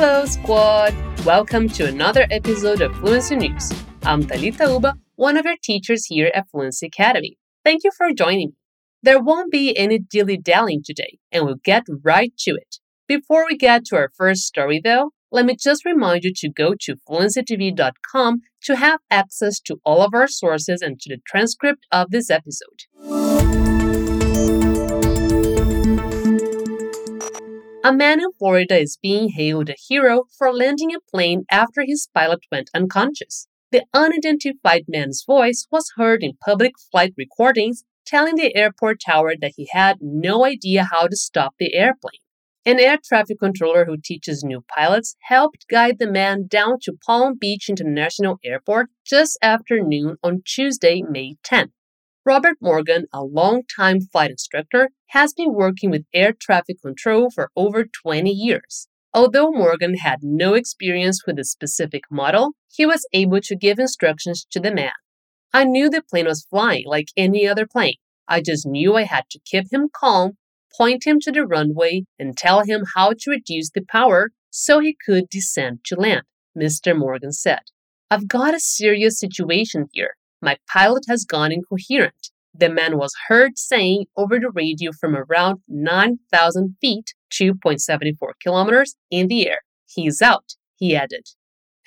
Hello, squad! Welcome to another episode of Fluency News. I'm Talita Uba, one of your teachers here at Fluency Academy. Thank you for joining me. There won't be any dilly dallying today, and we'll get right to it. Before we get to our first story, though, let me just remind you to go to fluencytv.com to have access to all of our sources and to the transcript of this episode. A man in Florida is being hailed a hero for landing a plane after his pilot went unconscious. The unidentified man's voice was heard in public flight recordings telling the airport tower that he had no idea how to stop the airplane. An air traffic controller who teaches new pilots helped guide the man down to Palm Beach International Airport just after noon on Tuesday, May 10th. Robert Morgan, a long-time flight instructor, has been working with air traffic control for over 20 years. Although Morgan had no experience with a specific model, he was able to give instructions to the man. I knew the plane was flying like any other plane. I just knew I had to keep him calm, point him to the runway, and tell him how to reduce the power so he could descend to land, Mr. Morgan said. I've got a serious situation here. My pilot has gone incoherent. The man was heard saying over the radio from around 9,000 feet, 2.74 kilometers, in the air. He's out, he added.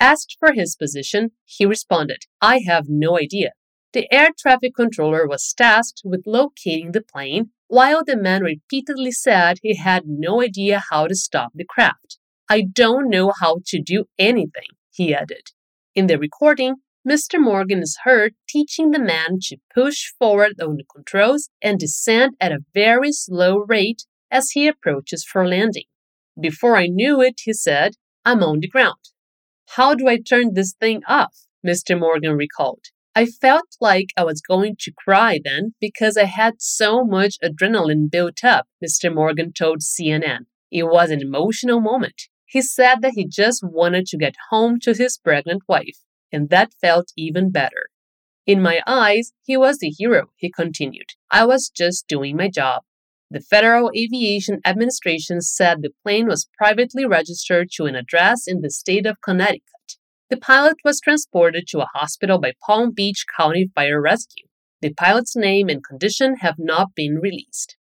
Asked for his position, he responded, I have no idea. The air traffic controller was tasked with locating the plane, while the man repeatedly said he had no idea how to stop the craft. I don't know how to do anything, he added. In the recording, Mr. Morgan is heard teaching the man to push forward on the controls and descend at a very slow rate as he approaches for landing. Before I knew it, he said, I'm on the ground. How do I turn this thing off? Mr. Morgan recalled. I felt like I was going to cry then because I had so much adrenaline built up, Mr. Morgan told CNN. It was an emotional moment. He said that he just wanted to get home to his pregnant wife and that felt even better. In my eyes, he was the hero, he continued. I was just doing my job. The Federal Aviation Administration said the plane was privately registered to an address in the state of Connecticut. The pilot was transported to a hospital by Palm Beach County Fire Rescue. The pilot's name and condition have not been released.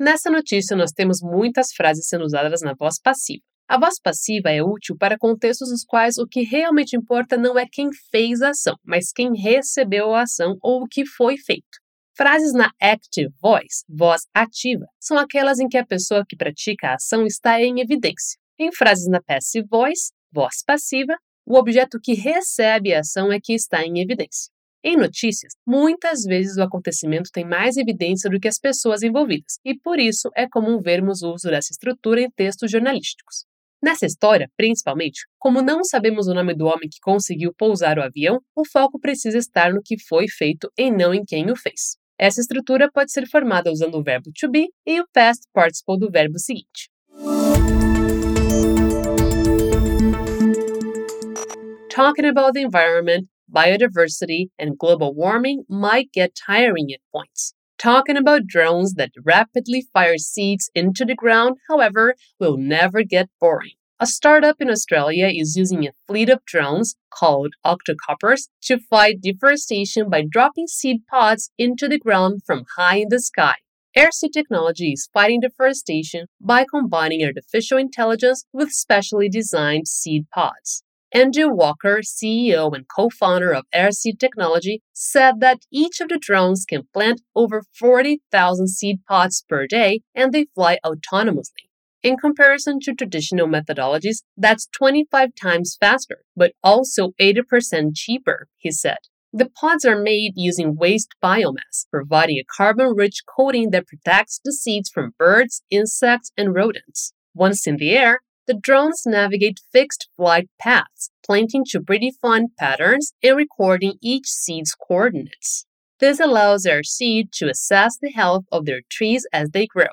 Nessa notícia, nós temos muitas frases sendo usadas na voz passiva. A voz passiva é útil para contextos nos quais o que realmente importa não é quem fez a ação, mas quem recebeu a ação ou o que foi feito. Frases na active voice, voz ativa, são aquelas em que a pessoa que pratica a ação está em evidência. Em frases na passive voice, voz passiva, o objeto que recebe a ação é que está em evidência. Em notícias, muitas vezes o acontecimento tem mais evidência do que as pessoas envolvidas, e por isso é comum vermos o uso dessa estrutura em textos jornalísticos. Nessa história, principalmente, como não sabemos o nome do homem que conseguiu pousar o avião, o foco precisa estar no que foi feito e não em quem o fez. Essa estrutura pode ser formada usando o verbo to be e o past participle do verbo seguinte. Talking about the environment, biodiversity, and global warming might get tiring at points. Talking about drones that rapidly fire seeds into the ground, however, will never get boring. A startup in Australia is using a fleet of drones called octocopters to fight deforestation by dropping seed pods into the ground from high in the sky. Airseed technology is fighting deforestation by combining artificial intelligence with specially designed seed pods. Andrew Walker, CEO and co founder of Airseed Technology, said that each of the drones can plant over 40,000 seed pods per day and they fly autonomously. In comparison to traditional methodologies, that's 25 times faster, but also 80% cheaper, he said. The pods are made using waste biomass, providing a carbon rich coating that protects the seeds from birds, insects, and rodents. Once in the air, the drones navigate fixed flight paths, planting to predefined patterns and recording each seed's coordinates. This allows Airseed to assess the health of their trees as they grow.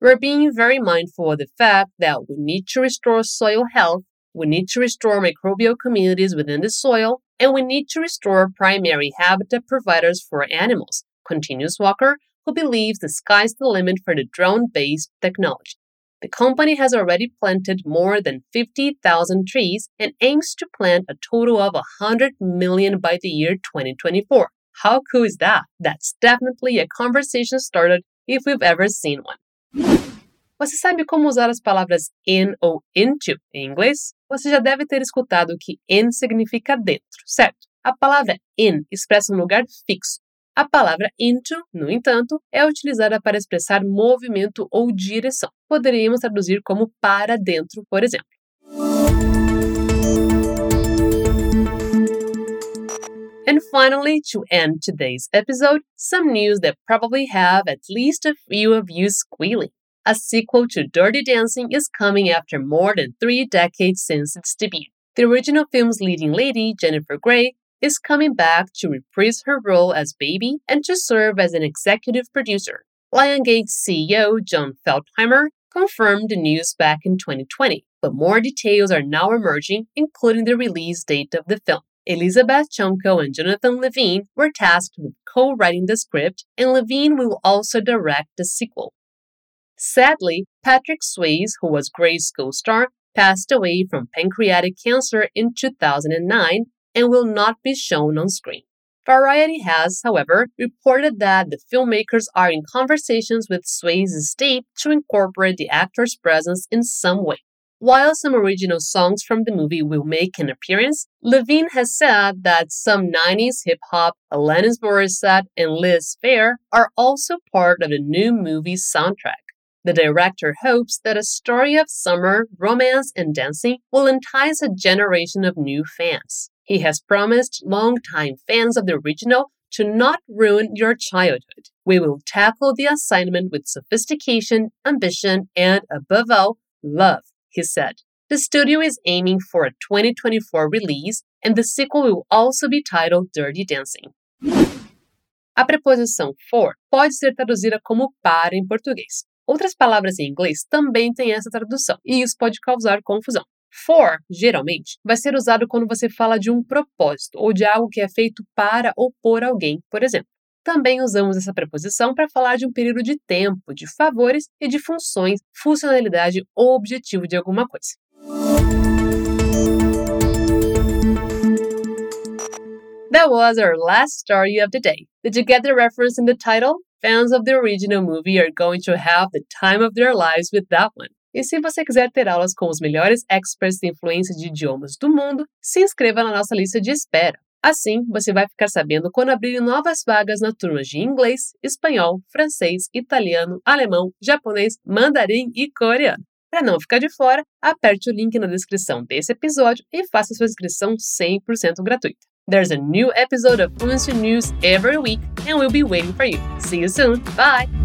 We're being very mindful of the fact that we need to restore soil health, we need to restore microbial communities within the soil, and we need to restore primary habitat providers for animals, continues Walker, who believes the sky's the limit for the drone based technology. The company has already planted more than 50,000 trees and aims to plant a total of 100 million by the year 2024. How cool is that? That's definitely a conversation started if we've ever seen one. Você sabe como usar as palavras in ou into em inglês? Você já deve ter escutado que in significa dentro, certo? A palavra in expressa um lugar fixo. A palavra into, no entanto, é utilizada para expressar movimento ou direção. Poderíamos traduzir como para dentro, por exemplo. And finally, to end today's episode, some news that probably have at least a few of you squealing. A sequel to Dirty Dancing is coming after more than three decades since its debut. The original film's leading lady, Jennifer Grey, is coming back to reprise her role as Baby and to serve as an executive producer. Lionsgate CEO Jon Feltheimer confirmed the news back in 2020, but more details are now emerging, including the release date of the film. Elizabeth Chomko and Jonathan Levine were tasked with co writing the script, and Levine will also direct the sequel. Sadly, Patrick Swayze, who was Grey's co-star, passed away from pancreatic cancer in 2009 and will not be shown on screen. Variety has, however, reported that the filmmakers are in conversations with Swayze's estate to incorporate the actor's presence in some way. While some original songs from the movie will make an appearance, Levine has said that some 90s hip hop, Alanis Morissette, and Liz Phair are also part of the new movie's soundtrack. The director hopes that a story of summer, romance, and dancing will entice a generation of new fans. He has promised longtime fans of the original to not ruin your childhood. We will tackle the assignment with sophistication, ambition, and above all, love, he said. The studio is aiming for a 2024 release, and the sequel will also be titled Dirty Dancing. A preposição for pode ser traduzida como para em português. Outras palavras em inglês também têm essa tradução, e isso pode causar confusão. For, geralmente, vai ser usado quando você fala de um propósito ou de algo que é feito para ou por alguém, por exemplo. Também usamos essa preposição para falar de um período de tempo, de favores e de funções, funcionalidade ou objetivo de alguma coisa. That was our last story of the day. Did you get the reference in the title? Fans of the original movie are going to have the time of their lives with that one. E se você quiser ter aulas com os melhores experts de influência de idiomas do mundo, se inscreva na nossa lista de espera. Assim, você vai ficar sabendo quando abrirem novas vagas na turmas de inglês, espanhol, francês, italiano, alemão, japonês, mandarim e coreano. Para não ficar de fora, aperte o link na descrição desse episódio e faça sua inscrição 100% gratuita. There's a new episode of Fluency News every week, and we'll be waiting for you. See you soon. Bye.